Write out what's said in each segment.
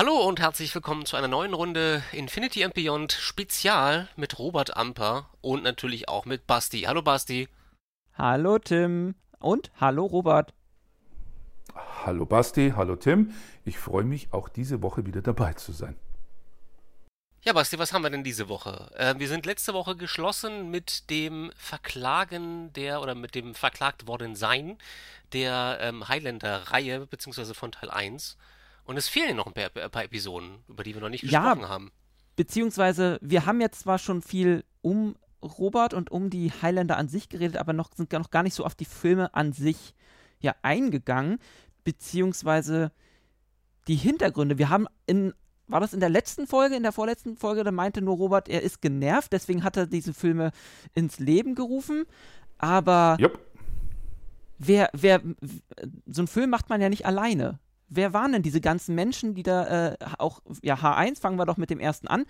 Hallo und herzlich willkommen zu einer neuen Runde Infinity and Beyond Spezial mit Robert Amper und natürlich auch mit Basti. Hallo Basti. Hallo Tim und hallo Robert. Hallo Basti, hallo Tim. Ich freue mich auch diese Woche wieder dabei zu sein. Ja, Basti, was haben wir denn diese Woche? Äh, wir sind letzte Woche geschlossen mit dem Verklagen der oder mit dem verklagt worden sein der ähm, Highlander-Reihe, beziehungsweise von Teil 1. Und es fehlen noch ein paar, ein paar, Episoden, über die wir noch nicht gesprochen ja, haben. Beziehungsweise, wir haben jetzt zwar schon viel um Robert und um die Highlander an sich geredet, aber noch, sind noch gar nicht so auf die Filme an sich ja eingegangen, beziehungsweise die Hintergründe. Wir haben in war das in der letzten Folge, in der vorletzten Folge, da meinte nur Robert, er ist genervt, deswegen hat er diese Filme ins Leben gerufen. Aber yep. wer, wer, so einen Film macht man ja nicht alleine. Wer waren denn diese ganzen Menschen, die da äh, auch, ja, H1, fangen wir doch mit dem ersten an,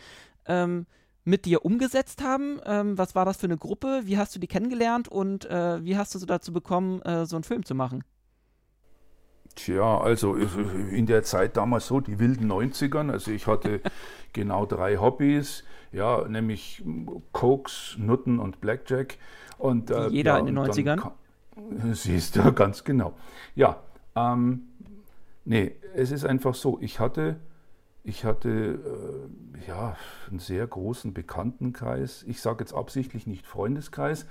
ähm, mit dir umgesetzt haben? Ähm, was war das für eine Gruppe? Wie hast du die kennengelernt und äh, wie hast du sie dazu bekommen, äh, so einen Film zu machen? Tja, also in der Zeit damals so, die wilden 90ern, also ich hatte genau drei Hobbys, ja, nämlich Koks, Nutten und Blackjack. Und, äh, jeder ja, in den 90ern? Siehst du, ganz genau. Ja, ähm, nee, es ist einfach so, ich hatte, ich hatte äh, ja, einen sehr großen Bekanntenkreis. Ich sage jetzt absichtlich nicht Freundeskreis,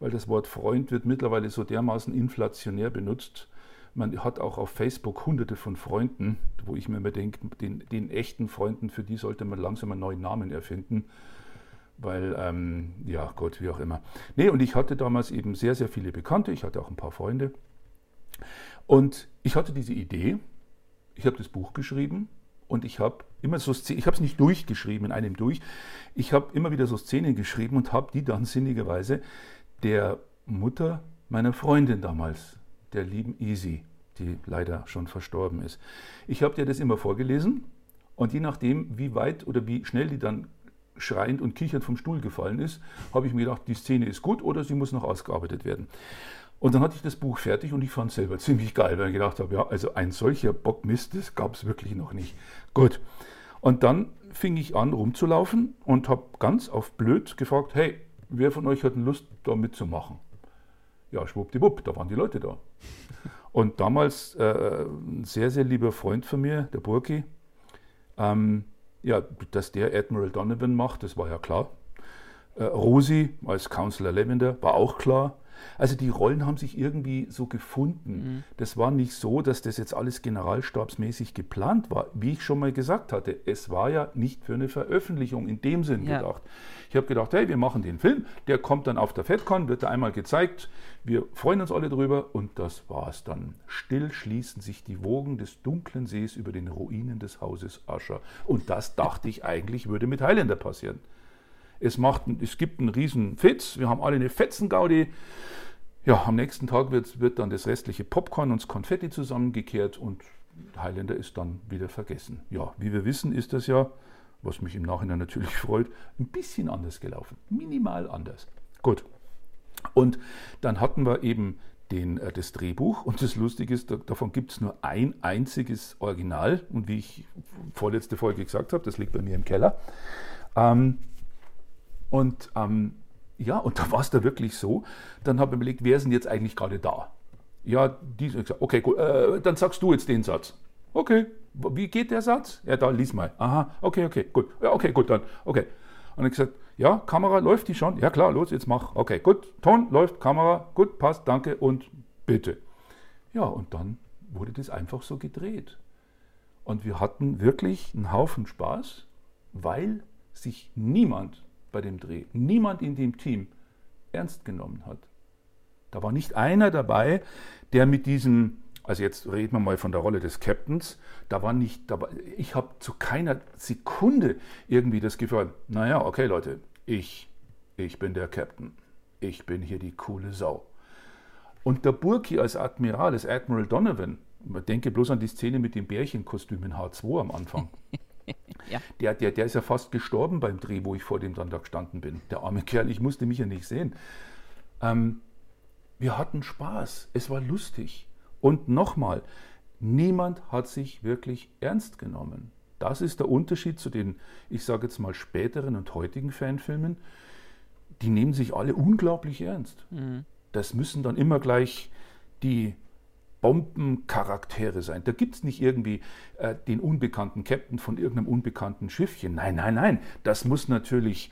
weil das Wort Freund wird mittlerweile so dermaßen inflationär benutzt man hat auch auf Facebook hunderte von Freunden, wo ich mir immer denke, den, den echten Freunden, für die sollte man langsam einen neuen Namen erfinden. Weil, ähm, ja, Gott, wie auch immer. Nee, und ich hatte damals eben sehr, sehr viele Bekannte, ich hatte auch ein paar Freunde. Und ich hatte diese Idee, ich habe das Buch geschrieben und ich habe immer so Szenen, ich habe es nicht durchgeschrieben in einem durch, ich habe immer wieder so Szenen geschrieben und habe die dann sinnigerweise der Mutter meiner Freundin damals der lieben Easy, die leider schon verstorben ist. Ich habe dir das immer vorgelesen und je nachdem, wie weit oder wie schnell die dann schreiend und kichernd vom Stuhl gefallen ist, habe ich mir gedacht, die Szene ist gut oder sie muss noch ausgearbeitet werden. Und dann hatte ich das Buch fertig und ich fand es selber ziemlich geil, weil ich gedacht habe, ja, also ein solcher Bockmist, das gab es wirklich noch nicht. Gut. Und dann fing ich an rumzulaufen und habe ganz auf blöd gefragt, hey, wer von euch hat Lust, da mitzumachen? ja, schwuppdiwupp, da waren die Leute da. Und damals äh, ein sehr, sehr lieber Freund von mir, der Burki, ähm, ja, dass der Admiral Donovan macht, das war ja klar. Äh, Rosi als Counselor Lavender war auch klar. Also die Rollen haben sich irgendwie so gefunden. Mhm. Das war nicht so, dass das jetzt alles generalstabsmäßig geplant war. Wie ich schon mal gesagt hatte, es war ja nicht für eine Veröffentlichung in dem Sinn ja. gedacht. Ich habe gedacht, hey, wir machen den Film, der kommt dann auf der FedCon, wird da einmal gezeigt, wir freuen uns alle drüber und das war's dann. Still schließen sich die Wogen des dunklen Sees über den Ruinen des Hauses Ascher. Und das dachte ich eigentlich würde mit Highlander passieren. Es, macht, es gibt einen riesen Fitz, wir haben alle eine Fetzengaudi. Ja, am nächsten Tag wird, wird dann das restliche Popcorn und das Konfetti zusammengekehrt und Highlander ist dann wieder vergessen. Ja, wie wir wissen, ist das ja, was mich im Nachhinein natürlich freut, ein bisschen anders gelaufen. Minimal anders. Gut. Und dann hatten wir eben den, äh, das Drehbuch und das Lustige ist, da, davon gibt es nur ein einziges Original und wie ich vorletzte Folge gesagt habe, das liegt bei mir im Keller. Ähm, und ähm, ja, und da war es da wirklich so. Dann habe ich überlegt, wer denn jetzt eigentlich gerade da? Ja, die gesagt, okay, gut, äh, dann sagst du jetzt den Satz. Okay, wie geht der Satz? Ja, da lies mal. Aha, okay, okay, gut. Ja, okay, gut, dann, okay. Und ich gesagt, ja, Kamera läuft die schon? Ja, klar, los, jetzt mach. Okay, gut, Ton läuft, Kamera, gut, passt, danke und bitte. Ja, und dann wurde das einfach so gedreht. Und wir hatten wirklich einen Haufen Spaß, weil sich niemand bei dem Dreh, niemand in dem Team ernst genommen hat. Da war nicht einer dabei, der mit diesem, also jetzt reden wir mal von der Rolle des Captains, da war nicht dabei, ich habe zu keiner Sekunde irgendwie das Gefühl, naja, okay Leute, ich, ich bin der Captain, ich bin hier die coole Sau. Und der Burki als Admiral, als Admiral Donovan, man denke bloß an die Szene mit dem Bärchenkostüm in H2 am Anfang. ja. der, der, der ist ja fast gestorben beim Dreh, wo ich vor dem dann da gestanden bin. Der arme Kerl, ich musste mich ja nicht sehen. Ähm, wir hatten Spaß, es war lustig. Und nochmal, niemand hat sich wirklich ernst genommen. Das ist der Unterschied zu den, ich sage jetzt mal, späteren und heutigen Fanfilmen. Die nehmen sich alle unglaublich ernst. Mhm. Das müssen dann immer gleich die Bombencharaktere sein. Da gibt es nicht irgendwie äh, den unbekannten Captain von irgendeinem unbekannten Schiffchen. Nein, nein, nein. Das muss natürlich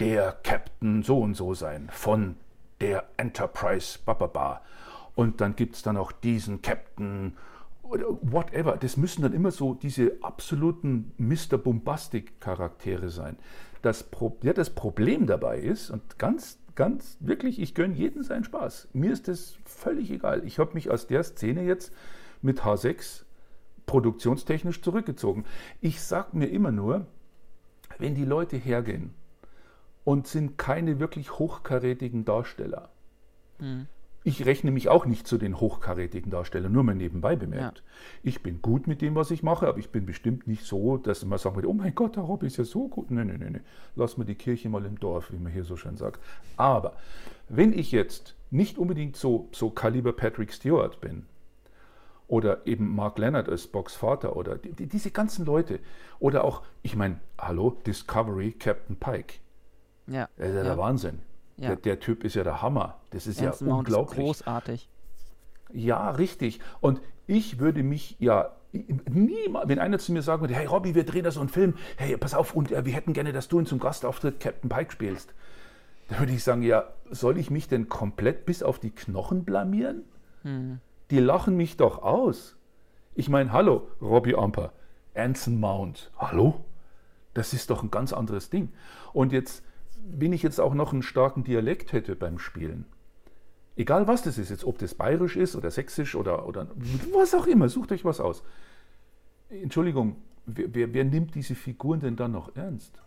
der Captain so und so sein von der Enterprise Bababa. Und dann gibt es dann auch diesen Captain oder whatever. Das müssen dann immer so diese absoluten Mr. Bombastic-Charaktere sein. Das, Pro ja, das Problem dabei ist, und ganz, ganz wirklich, ich gönne jeden seinen Spaß. Mir ist das völlig egal. Ich habe mich aus der Szene jetzt mit H6 produktionstechnisch zurückgezogen. Ich sage mir immer nur, wenn die Leute hergehen und sind keine wirklich hochkarätigen Darsteller, mhm. Ich rechne mich auch nicht zu den hochkarätigen Darstellern, nur mal nebenbei bemerkt. Ja. Ich bin gut mit dem, was ich mache, aber ich bin bestimmt nicht so, dass man sagen würde, oh mein Gott, der Rob ist ja so gut. Nein, nein, nein, nein. Lass mal die Kirche mal im Dorf, wie man hier so schön sagt. Aber wenn ich jetzt nicht unbedingt so, so Kaliber Patrick Stewart bin, oder eben Mark Leonard als Box Vater oder die, die, diese ganzen Leute oder auch, ich meine, hallo, Discovery Captain Pike. Ja. Das ist ja, ja. der Wahnsinn. Ja. Der, der, Typ ist ja der Hammer. Das ist Ernst ja unglaublich. Ist großartig. Ja, richtig. Und ich würde mich ja niemals, wenn einer zu mir sagen würde, hey Robby, wir drehen da so einen Film, hey, pass auf, und äh, wir hätten gerne, dass du ihn zum Gastauftritt Captain Pike spielst. Dann würde ich sagen, ja, soll ich mich denn komplett bis auf die Knochen blamieren? Hm. Die lachen mich doch aus. Ich meine, hallo, Robbie Amper, Anson Mount, hallo? Das ist doch ein ganz anderes Ding. Und jetzt wenn ich jetzt auch noch einen starken Dialekt hätte beim Spielen, egal was das ist, jetzt ob das bayerisch ist oder sächsisch oder, oder was auch immer, sucht euch was aus. Entschuldigung, wer, wer, wer nimmt diese Figuren denn dann noch ernst?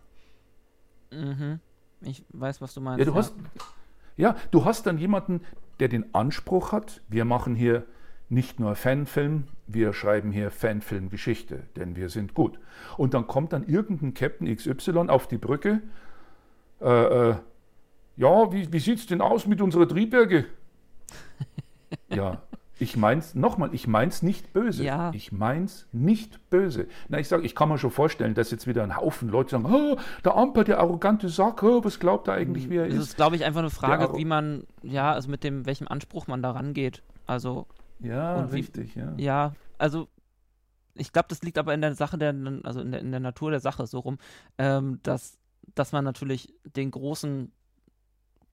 Mhm. Ich weiß, was du meinst. Ja, du ja. hast, ja, du hast dann jemanden, der den Anspruch hat, wir machen hier nicht nur Fanfilm, wir schreiben hier Fanfilmgeschichte, denn wir sind gut. Und dann kommt dann irgendein Captain XY auf die Brücke äh, äh, ja, wie, wie sieht es denn aus mit unserer Triebwerke? ja, ich mein's, nochmal, ich mein's nicht böse. Ja. Ich mein's nicht böse. Na, ich sage, ich kann mir schon vorstellen, dass jetzt wieder ein Haufen Leute sagen, oh, der Amper, der arrogante Sack, oh, was glaubt er eigentlich, wie er ist? Das ist, glaube ich, einfach eine Frage, wie man, ja, also mit dem, welchem Anspruch man da rangeht. Also. Ja, richtig, wie, ja. Ja, also ich glaube, das liegt aber in der Sache der, also in der, in der Natur der Sache so rum, ähm, dass dass man natürlich den großen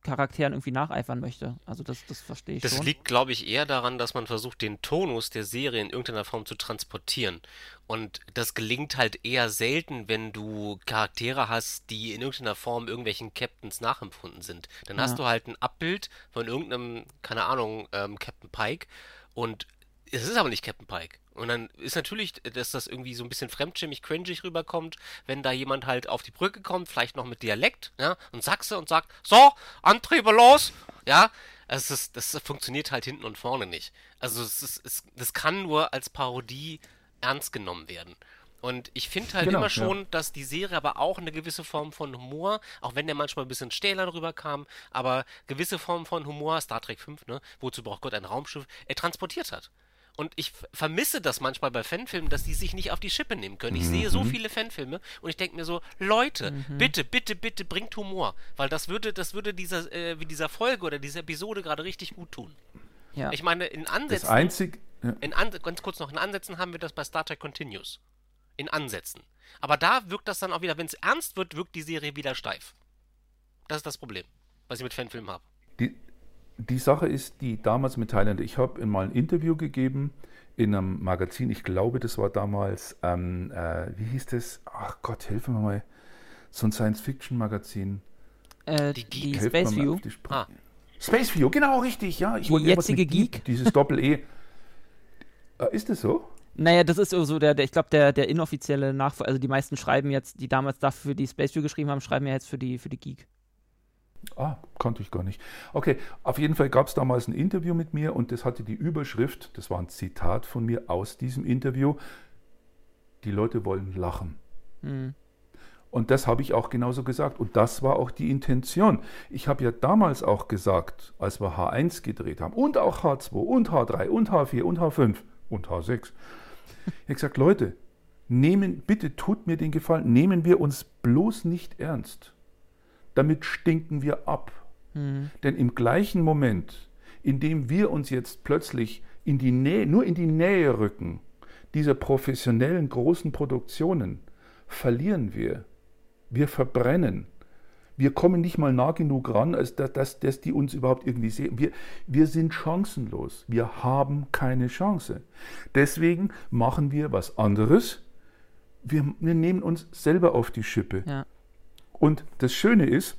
Charakteren irgendwie nacheifern möchte. Also das, das verstehe ich das schon. Liegt, glaube ich, eher daran, dass man versucht, den Tonus der Serie in irgendeiner Form zu transportieren. Und das gelingt halt eher selten, wenn du Charaktere hast, die in irgendeiner Form irgendwelchen Captains nachempfunden sind. Dann ja. hast du halt ein Abbild von irgendeinem, keine Ahnung, ähm, Captain Pike und es ist aber nicht Captain Pike. Und dann ist natürlich, dass das irgendwie so ein bisschen fremdschämig, cringig rüberkommt, wenn da jemand halt auf die Brücke kommt, vielleicht noch mit Dialekt, ja, und Sachse und sagt, so, Antriebe los, ja. Also das, das funktioniert halt hinten und vorne nicht. Also es ist, es, das kann nur als Parodie ernst genommen werden. Und ich finde halt genau, immer schon, ja. dass die Serie aber auch eine gewisse Form von Humor, auch wenn der manchmal ein bisschen stähler drüber kam, aber gewisse Form von Humor, Star Trek 5, ne, wozu braucht Gott ein Raumschiff, er transportiert hat. Und ich vermisse das manchmal bei Fanfilmen, dass die sich nicht auf die Schippe nehmen können. Ich mhm. sehe so mhm. viele Fanfilme und ich denke mir so, Leute, mhm. bitte, bitte, bitte bringt Humor. Weil das würde, das würde dieser, äh, wie dieser Folge oder dieser Episode gerade richtig gut tun. Ja. Ich meine, in Ansätzen. Das einzig, ja. in An ganz kurz noch, in Ansätzen haben wir das bei Star Trek Continues. In Ansätzen. Aber da wirkt das dann auch wieder, wenn es ernst wird, wirkt die Serie wieder steif. Das ist das Problem, was ich mit Fanfilmen habe. Die, die Sache ist die damals mit Thailand. Ich habe mal ein Interview gegeben in einem Magazin. Ich glaube, das war damals, ähm, äh, wie hieß das? Ach Gott, helfen wir mal. So ein Science-Fiction-Magazin. Äh, die, die Space View. Die ah. Space View, genau richtig, ja. Ich die jetzige Geek. Dieses Doppel-E. äh, ist das so? Naja, das ist so der, der ich glaube, der, der inoffizielle Nachfolger. Also die meisten schreiben jetzt, die damals dafür die Space View geschrieben haben, schreiben ja jetzt für die, für die Geek. Ah, kannte ich gar nicht. Okay, auf jeden Fall gab es damals ein Interview mit mir und das hatte die Überschrift, das war ein Zitat von mir aus diesem Interview, die Leute wollen lachen. Mhm. Und das habe ich auch genauso gesagt. Und das war auch die Intention. Ich habe ja damals auch gesagt, als wir H1 gedreht haben und auch H2 und H3 und H4 und H5 und H6, ich habe gesagt, Leute, nehmen, bitte tut mir den Gefallen, nehmen wir uns bloß nicht ernst. Damit stinken wir ab. Mhm. Denn im gleichen Moment, in dem wir uns jetzt plötzlich in die Nähe, nur in die Nähe rücken, dieser professionellen großen Produktionen, verlieren wir. Wir verbrennen. Wir kommen nicht mal nah genug ran, als dass, dass, dass die uns überhaupt irgendwie sehen. Wir, wir sind chancenlos. Wir haben keine Chance. Deswegen machen wir was anderes. Wir, wir nehmen uns selber auf die Schippe. Ja. Und das Schöne ist,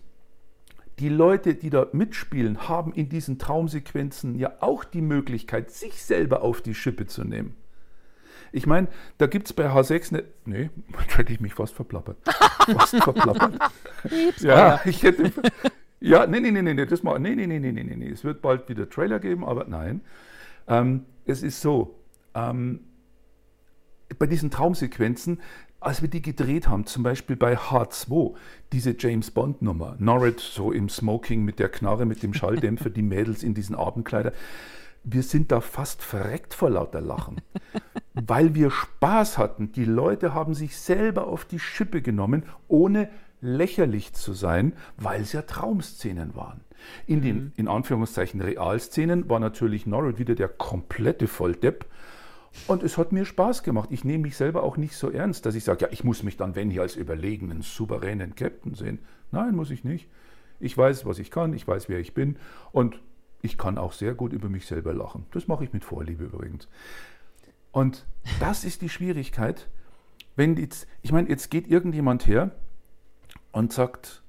die Leute, die da mitspielen, haben in diesen Traumsequenzen ja auch die Möglichkeit, sich selber auf die Schippe zu nehmen. Ich meine, da gibt es bei H6 eine. Nee, hätte ich mich fast verplappert. Fast verplappert. ja, ich hätte. Ja, nee, nee, nee, nee, das mal. Nee, nee, nee, nee, nee, nee. Es wird bald wieder Trailer geben, aber nein. Ähm, es ist so. Ähm, bei diesen Traumsequenzen, als wir die gedreht haben, zum Beispiel bei H2, diese James Bond Nummer, Norrit so im Smoking mit der Knarre, mit dem Schalldämpfer, die Mädels in diesen Abendkleider, wir sind da fast verreckt vor lauter Lachen, weil wir Spaß hatten. Die Leute haben sich selber auf die Schippe genommen, ohne lächerlich zu sein, weil es ja Traumszenen waren. In den mhm. in Anführungszeichen Realszenen war natürlich Norwood wieder der komplette Volldepp. Und es hat mir Spaß gemacht. Ich nehme mich selber auch nicht so ernst, dass ich sage, ja, ich muss mich dann, wenn hier als überlegenen, souveränen Captain sehen. Nein, muss ich nicht. Ich weiß, was ich kann, ich weiß, wer ich bin. Und ich kann auch sehr gut über mich selber lachen. Das mache ich mit Vorliebe übrigens. Und das ist die Schwierigkeit, wenn jetzt, ich meine, jetzt geht irgendjemand her und sagt,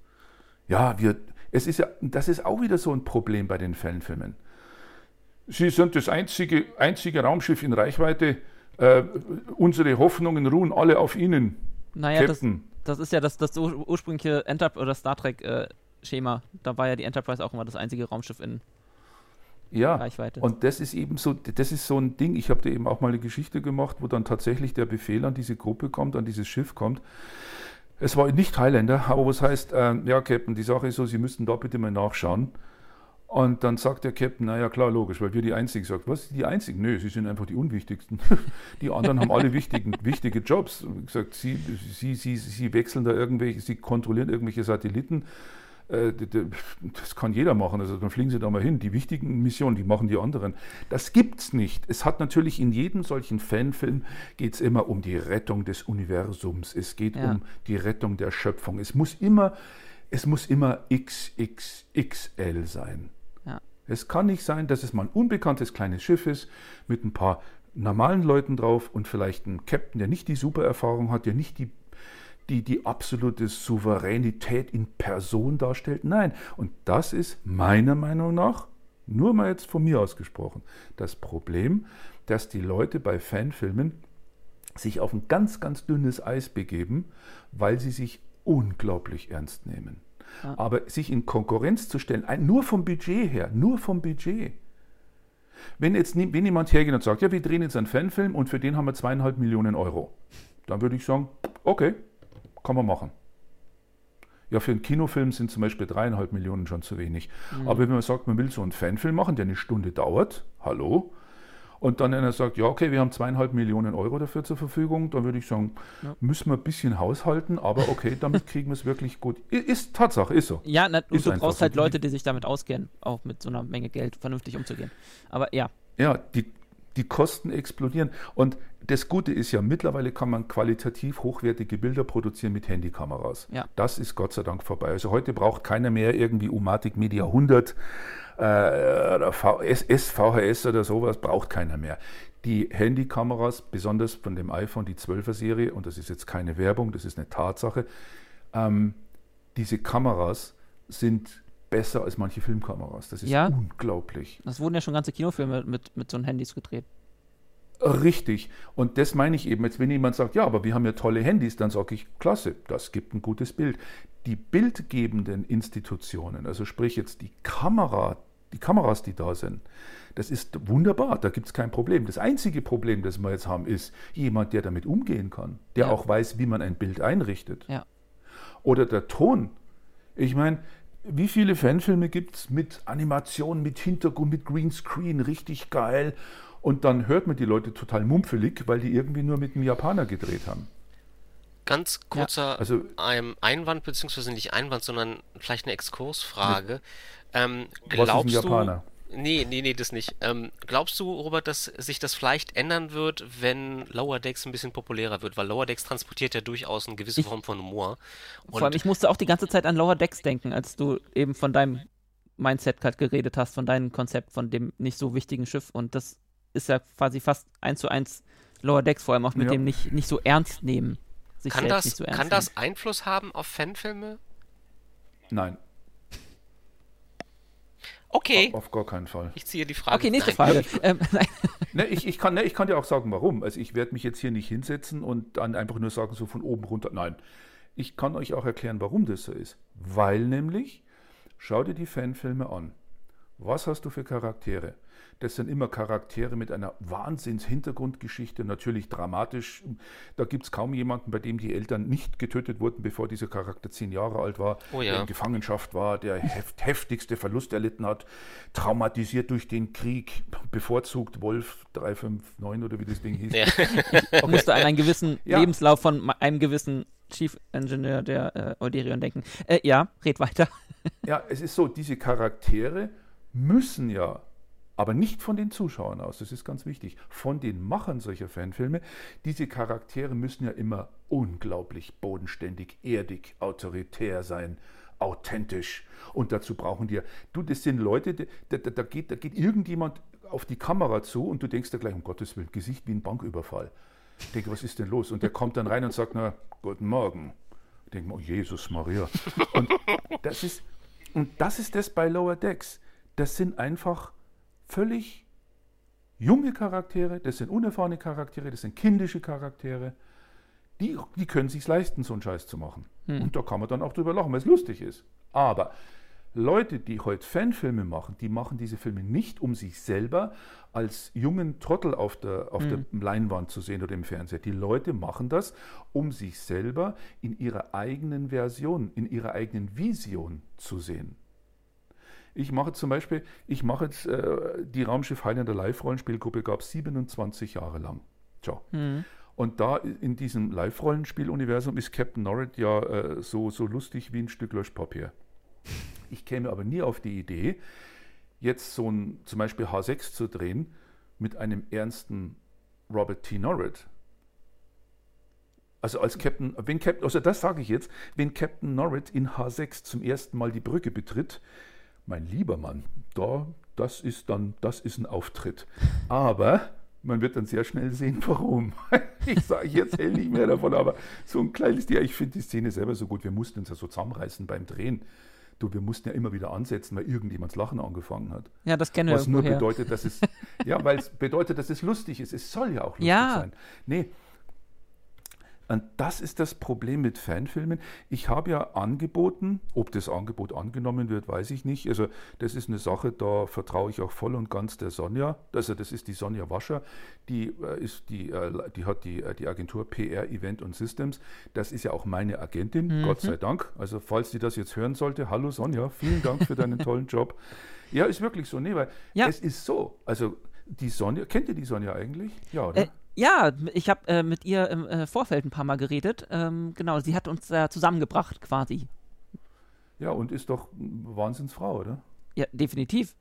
ja, wir, es ist ja, das ist auch wieder so ein Problem bei den Fanfilmen. Sie sind das einzige, einzige Raumschiff in Reichweite. Äh, unsere Hoffnungen ruhen alle auf Ihnen. Naja, das, das, ist ja das, das ursprüngliche Enterprise oder Star Trek-Schema. Äh, da war ja die Enterprise auch immer das einzige Raumschiff in ja, Reichweite. Und das ist eben so, das ist so ein Ding. Ich habe da eben auch mal eine Geschichte gemacht, wo dann tatsächlich der Befehl an diese Gruppe kommt, an dieses Schiff kommt. Es war nicht Highlander, aber was heißt, äh, ja, Captain, die Sache ist so, Sie müssten da bitte mal nachschauen. Und dann sagt der Captain, naja, klar, logisch, weil wir die Einzigen sagt, was, die Einzigen? Nö, sie sind einfach die Unwichtigsten. die anderen haben alle wichtigen, wichtige Jobs. Gesagt, sie, sie, sie, sie wechseln da irgendwelche, sie kontrollieren irgendwelche Satelliten äh, das kann jeder machen. Also dann fliegen Sie da mal hin. Die wichtigen Missionen, die machen die anderen. Das gibt's nicht. Es hat natürlich in jedem solchen Fanfilm geht es immer um die Rettung des Universums. Es geht ja. um die Rettung der Schöpfung. Es muss immer, es muss immer XXXL sein. Es kann nicht sein, dass es mal ein unbekanntes kleines Schiff ist mit ein paar normalen Leuten drauf und vielleicht ein Captain, der nicht die super Erfahrung hat, der nicht die die die absolute Souveränität in Person darstellt. Nein, und das ist meiner Meinung nach, nur mal jetzt von mir ausgesprochen, das Problem, dass die Leute bei Fanfilmen sich auf ein ganz, ganz dünnes Eis begeben, weil sie sich unglaublich ernst nehmen. Ja. Aber sich in Konkurrenz zu stellen, nur vom Budget her, nur vom Budget. Wenn jetzt wenn jemand hergeht und sagt, ja, wir drehen jetzt einen Fanfilm und für den haben wir zweieinhalb Millionen Euro, dann würde ich sagen, okay, kann man machen. Ja, für einen Kinofilm sind zum Beispiel dreieinhalb Millionen schon zu wenig. Mhm. Aber wenn man sagt, man will so einen Fanfilm machen, der eine Stunde dauert, hallo, und dann einer sagt, ja, okay, wir haben zweieinhalb Millionen Euro dafür zur Verfügung, dann würde ich sagen, ja. müssen wir ein bisschen haushalten, aber okay, damit kriegen wir es wirklich gut. Ist Tatsache, ist so. Ja, na, ist du brauchst halt Leute, die sich damit auskennen, auch mit so einer Menge Geld vernünftig umzugehen. Aber ja. Ja, die, die Kosten explodieren. Und das Gute ist ja, mittlerweile kann man qualitativ hochwertige Bilder produzieren mit Handykameras. Ja. Das ist Gott sei Dank vorbei. Also heute braucht keiner mehr irgendwie Umatic Media 100 äh, oder VS, VHS oder sowas, braucht keiner mehr. Die Handykameras, besonders von dem iPhone, die 12er Serie, und das ist jetzt keine Werbung, das ist eine Tatsache, ähm, diese Kameras sind besser als manche Filmkameras. Das ist ja, unglaublich. Das wurden ja schon ganze Kinofilme mit, mit so Handys gedreht. Richtig. Und das meine ich eben. Jetzt, wenn jemand sagt, ja, aber wir haben ja tolle Handys, dann sage ich, klasse, das gibt ein gutes Bild. Die bildgebenden Institutionen, also sprich jetzt die Kamera, die Kameras, die da sind, das ist wunderbar, da gibt es kein Problem. Das einzige Problem, das wir jetzt haben, ist jemand, der damit umgehen kann, der ja. auch weiß, wie man ein Bild einrichtet. Ja. Oder der Ton. Ich meine, wie viele Fanfilme gibt es mit Animation, mit Hintergrund, mit Greenscreen, richtig geil Und dann hört man die Leute total mumpfelig, weil die irgendwie nur mit einem Japaner gedreht haben. Ganz kurzer Ja, also- ähm, Einwand, beziehungsweise nicht Einwand, sondern vielleicht eine Exkursfrage. Ähm, Was ist ein glaubst Japaner? du. Nee, nee, nee, das nicht. Ähm, glaubst du, Robert, dass sich das vielleicht ändern wird, wenn Lower Decks ein bisschen populärer wird? Weil Lower Decks transportiert ja durchaus eine gewisse Ich- Form von Humor. Vor allem, ich musste auch die ganze Zeit an Lower Decks denken, als du eben von deinem Mindset gerade geredet hast, von deinem Konzept, von dem nicht so wichtigen Schiff. Und das ist ja quasi fast eins zu eins Lower Decks, vor allem auch mit Ja. dem nicht, nicht so ernst nehmen. Sich kann selbst das, nicht so ernst kann nehmen. das Einfluss haben auf Fanfilme? Nein, Okay, auf gar keinen Fall. ich ziehe die Frage. Okay, nächste Nein. Frage. ähm, nein. Ne, ich, ich, kann, ne, ich kann dir auch sagen, warum. Also ich werde mich jetzt hier nicht hinsetzen und dann einfach nur sagen, so von oben runter. Nein, ich kann euch auch erklären, warum das so ist. Weil nämlich, schau dir die Fanfilme an. Was hast du für Charaktere? Das sind immer Charaktere mit einer Wahnsinns-Hintergrundgeschichte, natürlich dramatisch. Da gibt es kaum jemanden, bei dem die Eltern nicht getötet wurden, bevor dieser Charakter zehn Jahre alt war, Oh ja. der in Gefangenschaft war, der heft, heftigste Verlust erlitten hat, traumatisiert durch den Krieg, bevorzugt Wolf 359 oder wie das Ding hieß. Ja. musste an einen gewissen Ja. Lebenslauf von einem gewissen Chief Engineer der äh, Euderion denken. Äh, ja, red weiter. Ja, es ist so, diese Charaktere müssen ja, aber nicht von den Zuschauern aus, das ist ganz wichtig, von den Machern solcher Fanfilme, diese Charaktere müssen ja immer unglaublich bodenständig, erdig, autoritär sein, authentisch. Und dazu brauchen die ja, du, das sind Leute, da, da, da, geht, da geht irgendjemand auf die Kamera zu und du denkst da gleich, um Gottes Willen, Gesicht wie ein Banküberfall. Ich denke, was ist denn los? Und der kommt dann rein und sagt, na, guten Morgen. Ich denke oh Jesus Maria. Und das ist, und das ist das bei Lower Decks. Das sind einfach völlig junge Charaktere, das sind unerfahrene Charaktere, das sind kindische Charaktere. Die, die können sich leisten, so einen Scheiß zu machen. Und da kann man dann auch drüber lachen, weil es lustig ist. Aber Leute, die heute Fanfilme machen, die machen diese Filme nicht, um sich selber als jungen Trottel auf der, auf der Leinwand zu sehen oder im Fernseher. Die Leute machen das, um sich selber in ihrer eigenen Version, in ihrer eigenen Vision zu sehen. Ich mache zum Beispiel, ich mache jetzt äh, die Raumschiff Highlander Live-Rollenspielgruppe, gab es 27 Jahre lang. Tja. Und da in diesem Live-Rollenspiel-Universum ist Captain Norrit ja äh, so, so lustig wie ein Stück Löschpapier. Ich käme aber nie auf die Idee, jetzt so ein zum Beispiel H6 zu drehen mit einem ernsten Robert T. Norrit. Also als Captain, wenn Captain, also das sage ich jetzt, wenn Captain Norrit in H6 zum ersten Mal die Brücke betritt, mein lieber Mann, da, das ist dann, das ist ein Auftritt. Aber man wird dann sehr schnell sehen, warum. Ich sage jetzt hell nicht mehr davon, aber so ein kleines Ding, ich finde die Szene selber so gut. Wir mussten uns ja so zusammenreißen beim Drehen. Du, wir mussten ja immer wieder ansetzen, weil irgendjemands Lachen angefangen hat. Ja, das kennen wir Was nur irgendwoher. bedeutet, dass es, ja, weil es bedeutet, dass es lustig ist. Es soll ja auch lustig Ja. sein. Nee. Und das ist das Problem mit Fanfilmen. Ich habe ja angeboten, ob das Angebot angenommen wird, weiß ich nicht. Also das ist eine Sache, da vertraue ich auch voll und ganz der Sonja. Also das ist die Sonja Wascher, die äh, ist die, äh, die hat die, äh, die Agentur PR Event und Systems. Das ist ja auch meine Agentin, Gott sei Dank. Also falls die das jetzt hören sollte, hallo Sonja, vielen Dank für deinen tollen Job. Ja, ist wirklich so. Nee, weil Ja. es ist so. Also die Sonja, kennt ihr die Sonja eigentlich? Ja, oder? Äh, ja, ich habe äh, mit ihr im äh, Vorfeld ein paar Mal geredet. Ähm, genau, sie hat uns da zusammengebracht quasi. Ja, und ist doch eine Wahnsinnsfrau, oder? Ja, definitiv.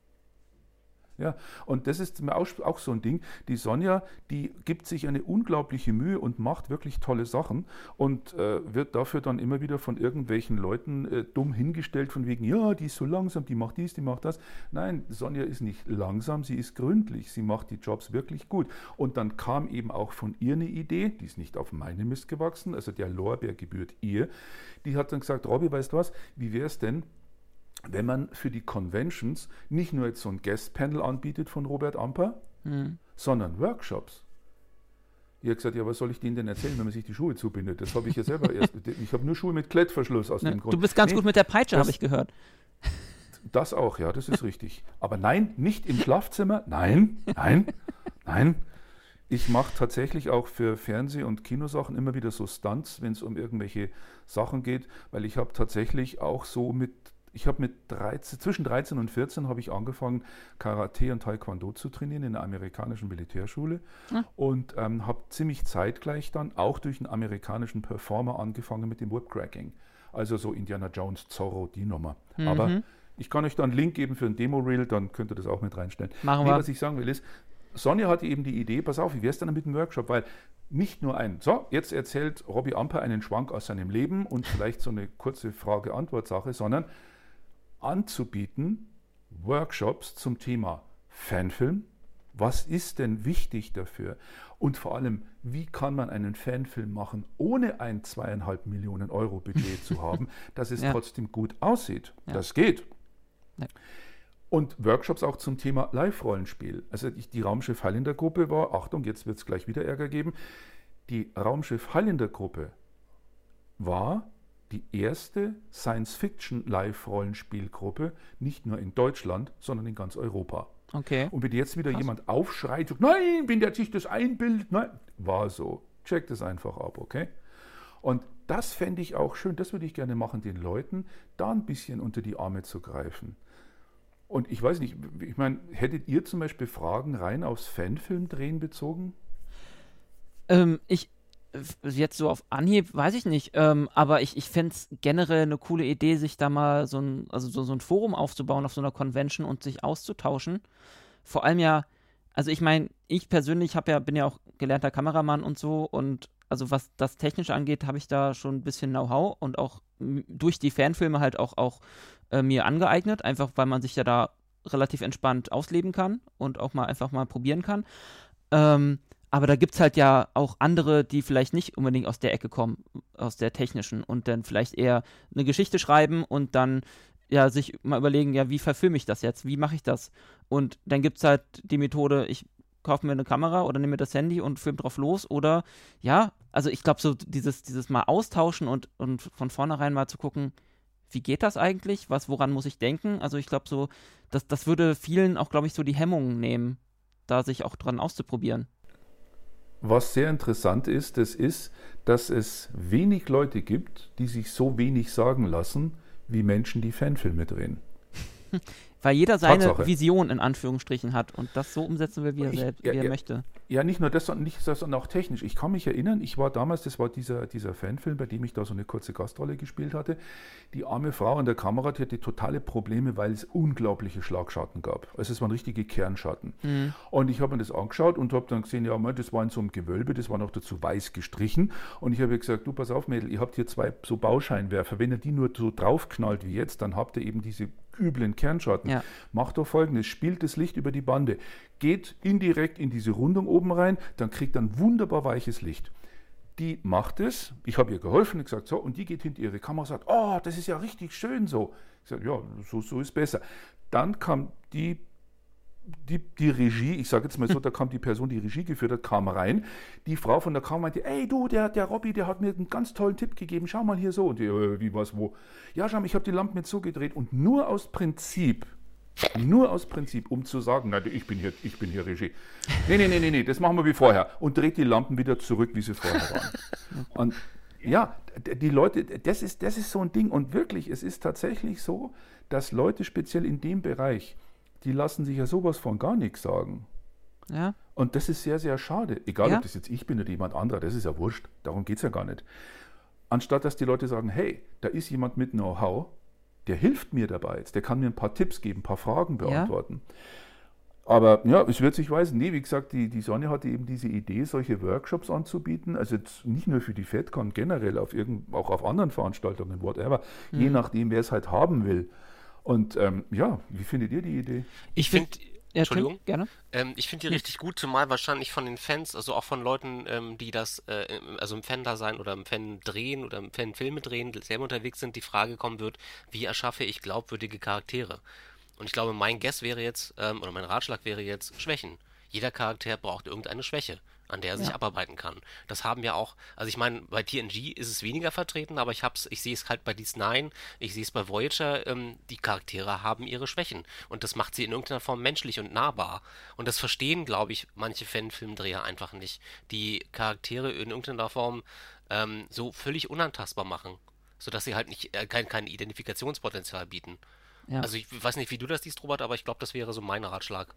Ja, und das ist auch, auch so ein Ding. Die Sonja, die gibt sich eine unglaubliche Mühe und macht wirklich tolle Sachen und äh, wird dafür dann immer wieder von irgendwelchen Leuten äh, dumm hingestellt, von wegen, ja, die ist so langsam, die macht dies, die macht das. Nein, Sonja ist nicht langsam, sie ist gründlich, sie macht die Jobs wirklich gut. Und dann kam eben auch von ihr eine Idee, die ist nicht auf meine Mist gewachsen, also der Lorbeer gebührt ihr. Die hat dann gesagt, Robby, weißt du was, wie wäre es denn, wenn man für die Conventions nicht nur jetzt so ein Guest-Panel anbietet von Robert Amper, sondern Workshops. Ihr habt gesagt, ja, was soll ich denen denn erzählen, wenn man sich die Schuhe zubindet? Das habe ich ja selber erst. Ich habe nur Schuhe mit Klettverschluss aus Ne? dem Grund. Du bist ganz Nee, gut mit der Peitsche, habe ich gehört. Das auch, ja, das ist richtig. Aber nein, nicht im Schlafzimmer. Nein, nein, nein. Ich mache tatsächlich auch für Fernseh- und Kinosachen immer wieder so Stunts, wenn es um irgendwelche Sachen geht, weil ich habe tatsächlich auch so mit ich habe mit 13, zwischen 13 und 14 habe ich angefangen, Karate und Taekwondo zu trainieren in der amerikanischen Militärschule Ah. und ähm, habe ziemlich zeitgleich dann auch durch einen amerikanischen Performer angefangen mit dem Whipcracking. Also so Indiana Jones, Zorro, die Nummer. Mhm. Aber ich kann euch da einen Link geben für ein Demo-Reel, dann könnt ihr das auch mit reinstellen. Machen nee, wir. was ich sagen will ist, Sonja hatte eben die Idee, pass auf, wie wär's denn mit dem Workshop? Weil nicht nur ein, so, jetzt erzählt Robbie Amper einen Schwank aus seinem Leben und vielleicht so eine kurze Frage-Antwort-Sache, sondern anzubieten Workshops zum Thema Fanfilm. Was ist denn wichtig dafür? Und vor allem, wie kann man einen Fanfilm machen, ohne ein zweieinhalb Millionen Euro Budget zu haben, dass es Ja. trotzdem gut aussieht? Ja. Das geht. Ja. Und Workshops auch zum Thema Live-Rollenspiel. Also ich, die Raumschiff Highlander Gruppe war, Achtung, jetzt wird es gleich wieder Ärger geben, die Raumschiff Highlander Gruppe war die erste Science-Fiction-Live-Rollenspielgruppe, nicht nur in Deutschland, sondern in ganz Europa. Okay. Und wenn jetzt wieder Krass. jemand aufschreit, sagt, nein, wenn der sich das einbildet, nein, war so. Checkt es einfach ab, okay? Und das fände ich auch schön, das würde ich gerne machen, den Leuten da ein bisschen unter die Arme zu greifen. Und ich weiß nicht, ich meine, hättet ihr zum Beispiel Fragen rein aufs Fanfilmdrehen bezogen? Ähm, ich, jetzt so auf Anhieb, weiß ich nicht, ähm, aber ich, ich fände es generell eine coole Idee, sich da mal so ein, also so, so ein Forum aufzubauen auf so einer Convention und sich auszutauschen. Vor allem ja, also ich meine, ich persönlich habe ja, bin ja auch gelernter Kameramann und so und also was das technisch angeht, habe ich da schon ein bisschen Know-how und auch durch die Fanfilme halt auch, auch äh, mir angeeignet, einfach weil man sich ja da relativ entspannt ausleben kann und auch mal einfach mal probieren kann. Ähm, aber da gibt es halt ja auch andere, die vielleicht nicht unbedingt aus der Ecke kommen, aus der technischen und dann vielleicht eher eine Geschichte schreiben und dann ja sich mal überlegen, ja, wie verfilme ich das jetzt? Wie mache ich das? Und dann gibt es halt die Methode, ich kaufe mir eine Kamera oder nehme mir das Handy und filme drauf los oder ja, also ich glaube so dieses, dieses mal austauschen und, und von vornherein mal zu gucken, wie geht das eigentlich? Was, woran muss ich denken? Also ich glaube so, das, das würde vielen auch, glaube ich, so die Hemmungen nehmen, da sich auch dran auszuprobieren. Was sehr interessant ist, das ist, dass es wenig Leute gibt, die sich so wenig sagen lassen, wie Menschen, die Fanfilme drehen. Weil jeder seine Tatsache. Vision in Anführungsstrichen hat und das so umsetzen will, wie er, Ich- selbst, ja, wie er ja. möchte. Ja, nicht nur das, sondern, nicht, das, sondern auch technisch. Ich kann mich erinnern, ich war damals, das war dieser, dieser Fanfilm, bei dem ich da so eine kurze Gastrolle gespielt hatte. Die arme Frau an der Kamera, die hatte totale Probleme, weil es unglaubliche Schlagschatten gab. Also es waren richtige Kernschatten. Mhm. Und ich habe mir das angeschaut und habe dann gesehen, ja, man, das war in so einem Gewölbe, das war noch dazu weiß gestrichen. Und ich habe gesagt, du pass auf, Mädel, ihr habt hier zwei so Bauscheinwerfer. Wenn ihr die nur so draufknallt wie jetzt, dann habt ihr eben diese üblen Kernschatten. Ja. Macht doch folgendes, spielt das Licht über die Bande, geht indirekt in diese Rundung oben rein, dann kriegt dann wunderbar weiches Licht. Die macht es, ich habe ihr geholfen und gesagt, so, und die geht hinter ihre Kamera und sagt, oh, das ist ja richtig schön so. Ich sage, ja, so, so ist besser. Dann kam die, die, die Regie, ich sage jetzt mal so, da kam die Person, die Regie geführt hat, kam rein. Die Frau von der Kamera meinte, ey du, der, der Robby, der hat mir einen ganz tollen Tipp gegeben, schau mal hier so. Und die, äh, wie was, wo? Ja, schau mal, ich habe die Lampe mit so gedreht und nur aus Prinzip, nur aus Prinzip, um zu sagen, nein, ich bin hier, ich bin hier Regie. Nee, nee, nee, nee, nee, das machen wir wie vorher. Und dreht die Lampen wieder zurück, wie sie vorher waren. Und ja, die Leute, das ist, das ist so ein Ding. Und wirklich, es ist tatsächlich so, dass Leute speziell in dem Bereich, die lassen sich ja sowas von gar nichts sagen. Ja, Und das ist sehr, sehr schade. Egal, Ja. ob das jetzt ich bin oder jemand anderer, das ist ja wurscht. Darum geht es ja gar nicht. Anstatt dass die Leute sagen, hey, da ist jemand mit Know-how, der hilft mir dabei jetzt, der kann mir ein paar Tipps geben, ein paar Fragen beantworten. Aber ja, es wird sich weisen. Nee, wie gesagt, die, die Sonne hatte eben diese Idee, solche Workshops anzubieten. Also jetzt nicht nur für die FedCon, generell auf irgend, auch auf anderen Veranstaltungen, whatever. Mhm. Je nachdem, wer es halt haben will. Und ähm, ja, wie findet ihr die Idee? Ich finde, ja Entschuldigung? Tim, gerne. Ähm, ich finde die richtig gut, zumal wahrscheinlich von den Fans, also auch von Leuten, ähm, die das, äh, im- also im Fan-Dasein oder im Fan drehen oder im Fan Filme drehen, selber unterwegs sind, die Frage kommen wird, wie erschaffe ich glaubwürdige Charaktere? Und ich glaube, mein Guess wäre jetzt, ähm, oder mein Ratschlag wäre jetzt, Schwächen. Jeder Charakter braucht irgendeine Schwäche, an der er sich Ja. abarbeiten kann. Das haben ja auch, also ich meine, bei TNG ist es weniger vertreten, aber ich hab's, ich sehe es halt bei DS9, ich sehe es bei Voyager, ähm, die Charaktere haben ihre Schwächen. Und das macht sie in irgendeiner Form menschlich und nahbar. Und das verstehen, glaube ich, manche Fanfilmdreher einfach nicht. Die Charaktere in irgendeiner Form ähm, so völlig unantastbar machen. sodass sie halt nicht äh, kein, kein Identifikationspotenzial bieten. Ja. Also ich weiß nicht, wie du das siehst, Robert, aber ich glaube, das wäre so mein Ratschlag.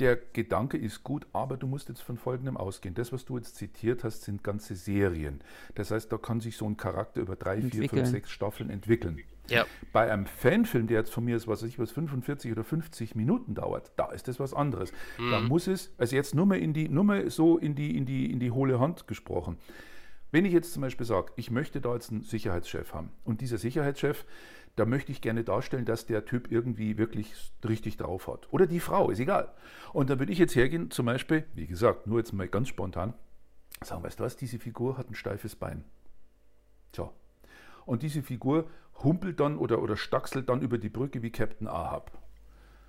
Der Gedanke ist gut, aber du musst jetzt von Folgendem ausgehen. Das, was du jetzt zitiert hast, sind ganze Serien. Das heißt, da kann sich so ein Charakter über drei, vier, fünf, Entwickeln. sechs Staffeln entwickeln. Ja. Bei einem Fanfilm, der jetzt von mir ist, was weiß ich, was 45 oder 50 Minuten dauert, da ist das was anderes. Da muss es, also jetzt nur mal in die, nur mal so in die, in die, in die hohle Hand gesprochen. Wenn ich jetzt zum Beispiel sage, ich möchte da jetzt einen Sicherheitschef haben und dieser Sicherheitschef, da möchte ich gerne darstellen, dass der Typ irgendwie wirklich richtig drauf hat. Oder die Frau, ist egal. Und dann würde ich jetzt hergehen, zum Beispiel, wie gesagt, nur jetzt mal ganz spontan, sagen, weißt du was, diese Figur hat ein steifes Bein. So. Und diese Figur humpelt dann oder, oder staxelt dann über die Brücke wie Captain Ahab.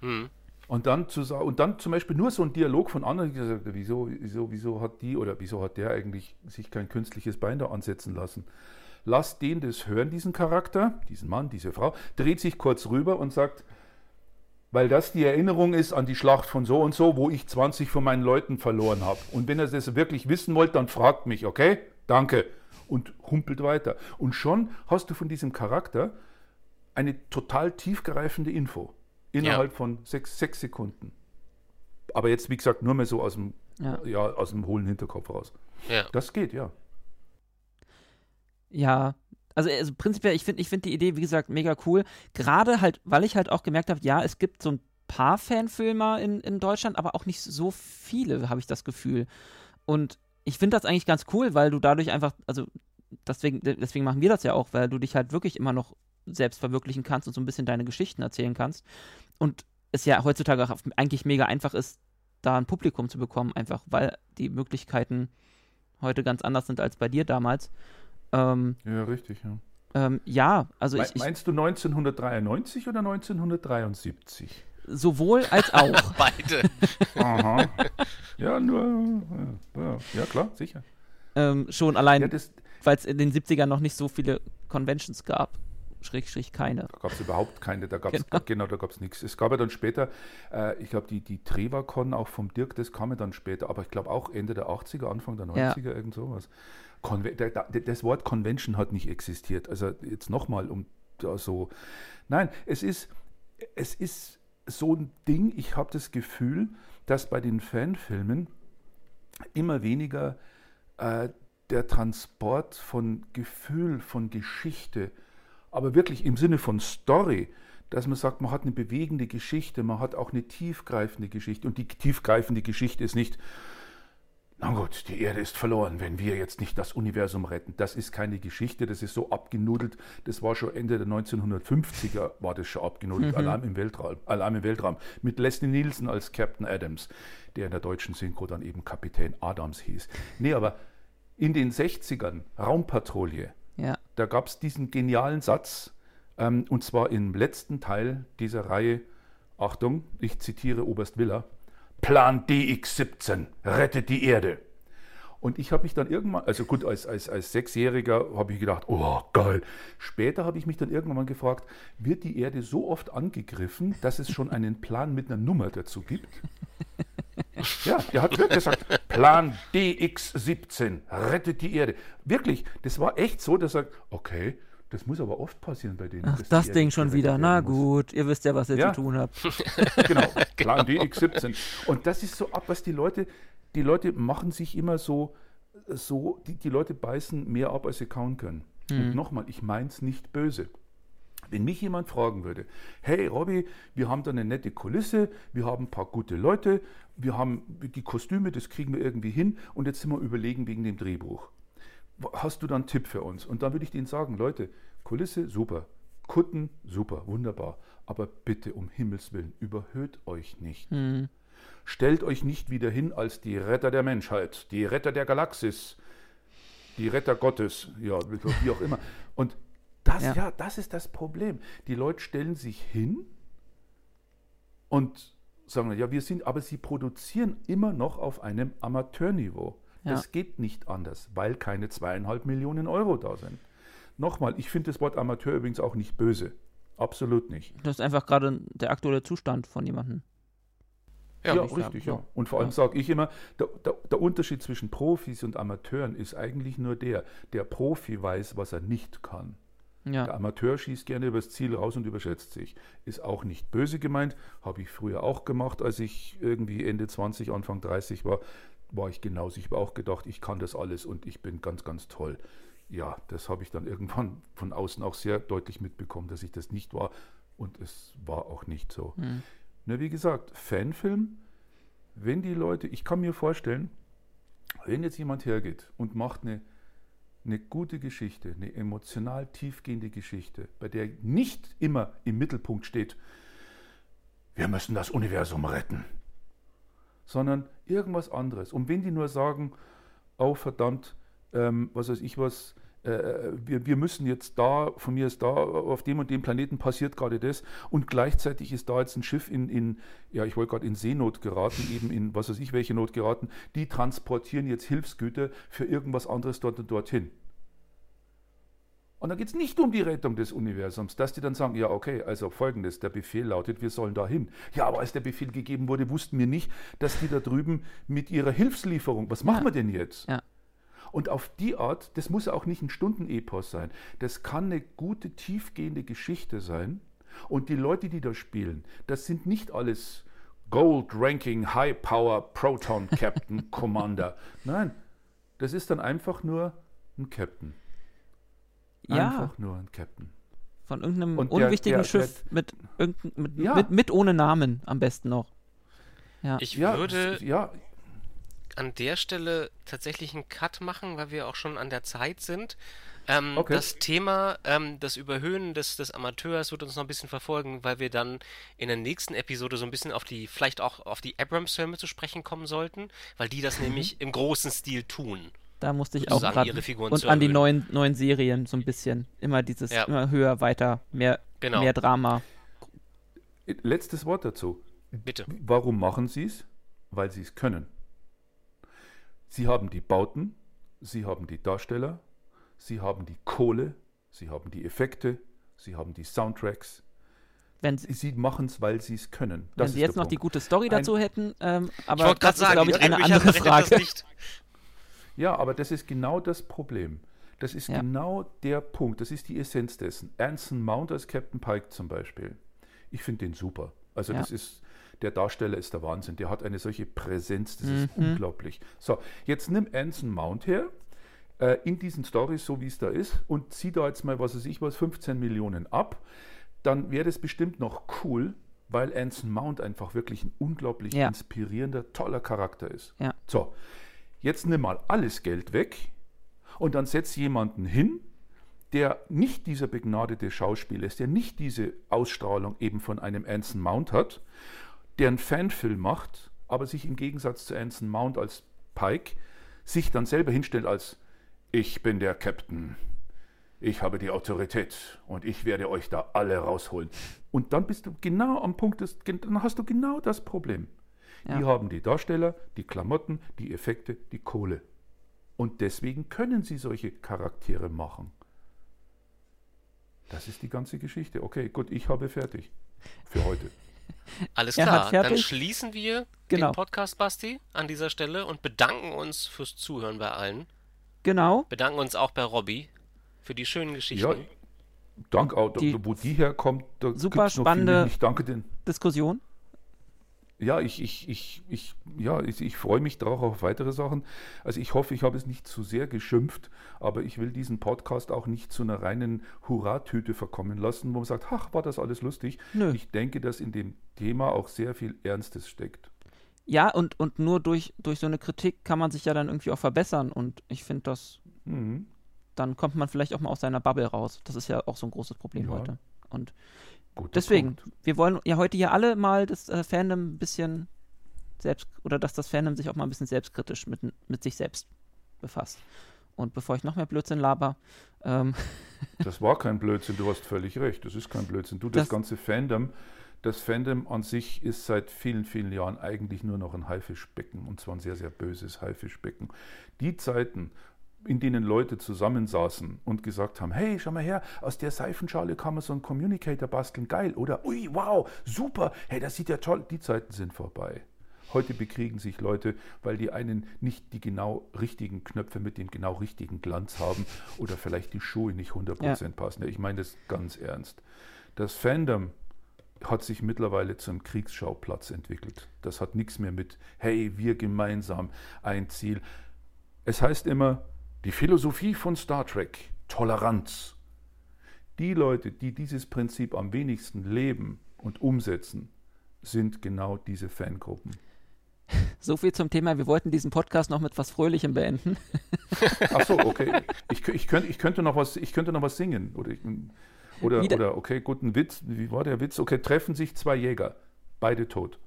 Hm. Und dann, zu, und dann zum Beispiel nur so ein Dialog von anderen, die gesagt, wieso, wieso, wieso hat die oder wieso hat der eigentlich sich kein künstliches Bein da ansetzen lassen? Lass den das hören, diesen Charakter, diesen Mann, diese Frau, dreht sich kurz rüber und sagt, weil das die Erinnerung ist an die Schlacht von so und so, wo ich 20 von meinen Leuten verloren habe. Und wenn ihr das wirklich wissen wollt, dann fragt mich, okay? Danke. Und humpelt weiter. Und schon hast du von diesem Charakter eine total tiefgreifende Info. Innerhalb von sechs, sechs Sekunden. Aber jetzt, wie gesagt, nur mehr so aus dem, Ja. ja. aus dem hohlen Hinterkopf raus. Ja. Das geht, ja. Ja, also, also prinzipiell, ich finde ich find die Idee, wie gesagt, mega cool. Gerade halt, weil ich halt auch gemerkt habe, ja, es gibt so ein paar Fanfilmer in, in Deutschland, aber auch nicht so viele, habe ich das Gefühl. Und ich finde das eigentlich ganz cool, weil du dadurch einfach, also deswegen, deswegen machen wir das ja auch, weil du dich halt wirklich immer noch selbst verwirklichen kannst und so ein bisschen deine Geschichten erzählen kannst. Und es ja heutzutage auch eigentlich mega einfach ist, da ein Publikum zu bekommen, einfach weil die Möglichkeiten heute ganz anders sind als bei dir damals. Ähm, Ja, richtig, ja. ähm, ja, also Me- ich, ich Meinst du 1993 oder 1973? sowohl als auch. Beide. Aha. ja, nur. Ja, ja, ja, klar, sicher. ähm, schon Ja, allein, das, weil es in den 70ern noch nicht so viele Conventions gab. Schrägstrich keine. Da gab es überhaupt keine, da gab es Genau. genau. da gab es nichts. Es gab ja dann später, äh, ich glaube, die, die Trevacon auch vom Dirk, das kam ja dann später, aber ich glaube auch Ende der 80er, Anfang der 90er, irgend sowas. Conve der, der, das Wort Convention hat nicht existiert. Also jetzt nochmal, um da so. Nein, es ist, es ist so ein Ding, ich habe das Gefühl, dass bei den Fanfilmen immer weniger äh, der Transport von Gefühl, von Geschichte, aber wirklich im Sinne von Story, dass man sagt, man hat eine bewegende Geschichte, man hat auch eine tiefgreifende Geschichte. Und die tiefgreifende Geschichte ist nicht, na gut, die Erde ist verloren, wenn wir jetzt nicht das Universum retten. Das ist keine Geschichte, das ist so abgenudelt. Das war schon Ende der 1950er, war das schon abgenudelt. Alarm im Weltraum, Alarm im Weltraum. Mit Leslie Nielsen als Captain Adams, der in der deutschen Synchro dann eben Kapitän Adams hieß. Nee, aber in den 60ern, Raumpatrouille. Da gab es diesen genialen Satz, ähm, und zwar im letzten Teil dieser Reihe, Achtung, ich zitiere Oberst Willer, Plan DX17, rettet die Erde. Und ich habe mich dann irgendwann, also gut, als, als, als Sechsjähriger habe ich gedacht, oh geil. Später habe ich mich dann irgendwann mal gefragt, wird die Erde so oft angegriffen, dass es schon einen Plan mit einer Nummer dazu gibt? Ja, der hat wirklich gesagt, Plan DX17, rettet die Erde. Wirklich, das war echt so, dass er sagt, okay, das muss aber oft passieren bei denen. Ach, das Ding schon wieder. Na muss. gut, ihr wisst ja, was ihr Ja. zu tun habt. Genau, Plan DX17. Und das ist so ab, was die Leute, die Leute machen sich immer so, so die, die Leute beißen mehr ab, als sie kauen können. Und nochmal, ich meins nicht böse. Wenn mich jemand fragen würde, hey Robby, wir haben da eine nette Kulisse, wir haben ein paar gute Leute, wir haben die Kostüme, das kriegen wir irgendwie hin und jetzt sind wir überlegen wegen dem Drehbuch. Hast du da einen Tipp für uns? Und dann würde ich denen sagen, Leute, Kulisse, super. Kutten, super, wunderbar. Aber bitte um Himmels Willen, überhöht euch nicht. Hm. Stellt euch nicht wieder hin als die Retter der Menschheit, die Retter der Galaxis, die Retter Gottes, ja, wie auch immer. Und das, Ja. ja. das ist das Problem. Die Leute stellen sich hin und sagen, ja, wir sind, aber sie produzieren immer noch auf einem Amateurniveau. Ja. Das geht nicht anders, weil keine zweieinhalb Millionen Euro da sind. Nochmal, ich finde das Wort Amateur übrigens auch nicht böse. Absolut nicht. Das ist einfach gerade der aktuelle Zustand von jemandem. Ja, ich richtig, sagen. ja. Und vor allem Ja. sage ich immer, der, der, der Unterschied zwischen Profis und Amateuren ist eigentlich nur der, der Profi weiß, was er nicht kann. Der Ja, Amateur schießt gerne übers Ziel raus und überschätzt sich. Ist auch nicht böse gemeint, habe ich früher auch gemacht, als ich irgendwie Ende 20, Anfang 30 war, war ich genauso. Ich habe auch gedacht, ich kann das alles und ich bin ganz, ganz toll. Ja, das habe ich dann irgendwann von außen auch sehr deutlich mitbekommen, dass ich das nicht war und es war auch nicht so. Hm. Na, wie gesagt, Fanfilm, wenn die Leute, ich kann mir vorstellen, wenn jetzt jemand hergeht und macht eine, eine gute Geschichte, eine emotional tiefgehende Geschichte, bei der nicht immer im Mittelpunkt steht, wir müssen das Universum retten, sondern irgendwas anderes. Und wenn die nur sagen, oh verdammt, ähm, was weiß ich was, äh, wir, wir müssen jetzt da, von mir ist da, auf dem und dem Planeten passiert gerade das und gleichzeitig ist da jetzt ein Schiff in, in ja, ich wollte gerade in Seenot geraten, eben in was weiß ich welche Not geraten, die transportieren jetzt Hilfsgüter für irgendwas anderes dort und dorthin. Und da geht es nicht um die Rettung des Universums, dass die dann sagen, ja, okay, also folgendes, der Befehl lautet, wir sollen dahin. Ja, aber als der Befehl gegeben wurde, wussten wir nicht, dass die da drüben mit ihrer Hilfslieferung, was machen Ja. wir denn jetzt? Ja. Und auf die Art, das muss auch nicht ein Stundenepos sein, das kann eine gute, tiefgehende Geschichte sein. Und die Leute, die da spielen, das sind nicht alles Gold Ranking High Power Proton Captain Commander. Nein, das ist dann einfach nur ein Captain. ja Einfach nur ein Captain. von irgendeinem Und der- unwichtigen der- Schiff mit, irgendein, mit, Ja. mit, mit ohne Namen am besten noch. Ja. Ich würde ja, an der Stelle tatsächlich einen Cut machen, weil wir auch schon an der Zeit sind. Ähm, Okay. Das Thema, ähm, das Überhöhen des, des Amateurs wird uns noch ein bisschen verfolgen, weil wir dann in der nächsten Episode so ein bisschen auf die, vielleicht auch auf die Abrams-Filme zu sprechen kommen sollten, weil die das nämlich im großen Stil tun. Da musste ich auch gerade. ihre Figuren Und zu an die neuen, neuen Serien so ein bisschen. Immer dieses, Ja. immer höher, weiter, mehr, Genau. mehr Drama. letztes Wort dazu. Bitte. Warum machen sie es? Weil sie es können. Sie haben die Bauten, sie haben die Darsteller, sie haben die Kohle, sie haben die Effekte, sie haben die Soundtracks. Wenn, sie- Sie machen es, weil sie es können. wenn Das sie ist jetzt noch die Punkt. gute Story Ein- dazu hätten, ähm, Ich aber wollte das gerade ist, sagen, glaube ich, die eine andere Frage. nicht. Ja, aber das ist genau das Problem. Das ist Ja. genau der Punkt. Das ist die Essenz dessen. Anson Mount als Captain Pike zum Beispiel. Ich finde den super. Also Ja. das ist, der Darsteller ist der Wahnsinn. Der hat eine solche Präsenz, das ist Mhm. unglaublich. So, jetzt nimm Anson Mount her, äh, in diesen Stories, so wie es da ist, und zieh da jetzt mal, was weiß ich was, 15 Millionen ab. Dann wäre das bestimmt noch cool, weil Anson Mount einfach wirklich ein unglaublich Ja. inspirierender, toller Charakter ist. Ja. So, jetzt nimm mal alles Geld weg und dann setz jemanden hin, der nicht dieser begnadete Schauspieler ist, der nicht diese Ausstrahlung eben von einem Anson Mount hat, der einen Fanfilm macht, aber sich im Gegensatz zu Anson Mount als Pike sich dann selber hinstellt als ich bin der Captain, ich habe die Autorität und ich werde euch da alle rausholen. Und dann bist du genau am Punkt, des, dann hast du genau das Problem. Ja. Die haben die Darsteller, die Klamotten, die Effekte, die Kohle. Und deswegen können sie solche Charaktere machen. Das ist die ganze Geschichte. Okay, gut, ich habe fertig für heute. Alles hat klar, dann schließen wir Genau. den Podcast, Basti, an dieser Stelle und bedanken uns fürs Zuhören bei allen. Genau. Bedanken uns auch bei Robby für die schönen Geschichten. Ja, danke auch, Die- wo die herkommt. Da Super gibt's noch spannende- Viel. Ich danke den. Diskussion. Ja, ich, ich, ich, ich, ja, ich, ich freue mich darauf auf weitere Sachen. Also ich hoffe, ich habe es nicht zu sehr geschimpft, aber ich will diesen Podcast auch nicht zu einer reinen Hurratüte verkommen lassen, wo man sagt, ach, war das alles lustig. Nö. Ich denke, dass in dem Thema auch sehr viel Ernstes steckt. Ja, und, und nur durch, durch so eine Kritik kann man sich ja dann irgendwie auch verbessern. Und ich finde, das, Mhm. dann kommt man vielleicht auch mal aus seiner Bubble raus. Das ist ja auch so ein großes Problem Ja. heute. Und Guter deswegen, Punkt. wir wollen ja heute ja alle mal das äh, Fandom ein bisschen selbst, oder dass das Fandom sich auch mal ein bisschen selbstkritisch mit, mit sich selbst befasst. Und bevor ich noch mehr Blödsinn laber, ähm, Das war kein Blödsinn, du hast völlig recht. Das ist kein Blödsinn. Du, das, Das- ganze Fandom, das Fandom an sich ist seit vielen, vielen Jahren eigentlich nur noch ein Haifischbecken und zwar ein sehr, sehr böses Haifischbecken. Die Zeiten, in denen Leute zusammensaßen und gesagt haben, hey, schau mal her, aus der Seifenschale kann man so einen Communicator basteln, geil, oder ui, wow, super, hey, das sieht ja toll, die Zeiten sind vorbei. Heute bekriegen sich Leute, weil die einen nicht die genau richtigen Knöpfe mit dem genau richtigen Glanz haben oder vielleicht die Schuhe nicht 100% ja. passen. Ich meine das ganz ernst. Das Fandom hat sich mittlerweile zum Kriegsschauplatz entwickelt. Das hat nichts mehr mit, hey, wir gemeinsam ein Ziel. Es heißt immer, die Philosophie von Star Trek, Toleranz. Die Leute, die dieses Prinzip am wenigsten leben und umsetzen, sind genau diese Fangruppen. So viel zum Thema. Wir wollten diesen Podcast noch mit was Fröhlichem beenden. Ach so, okay. Ich, ich, könnte, ich, könnte, noch was, ich könnte noch was singen. Oder, ich, oder, oder, okay, guten Witz. Wie war der Witz? Okay, treffen sich zwei Jäger. Beide tot.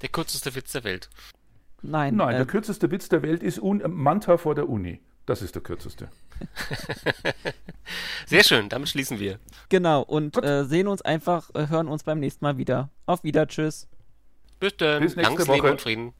Der kürzeste Witz der Welt. Nein. Nein, äh, der kürzeste Witz der Welt ist Un Manta vor der Uni. Das ist der kürzeste. Sehr schön, damit schließen wir. Genau, und äh, sehen uns einfach, äh, hören uns beim nächsten Mal wieder. Auf Wieder, tschüss. Bis dann. Bis nächste Langes Woche. Leben und Frieden.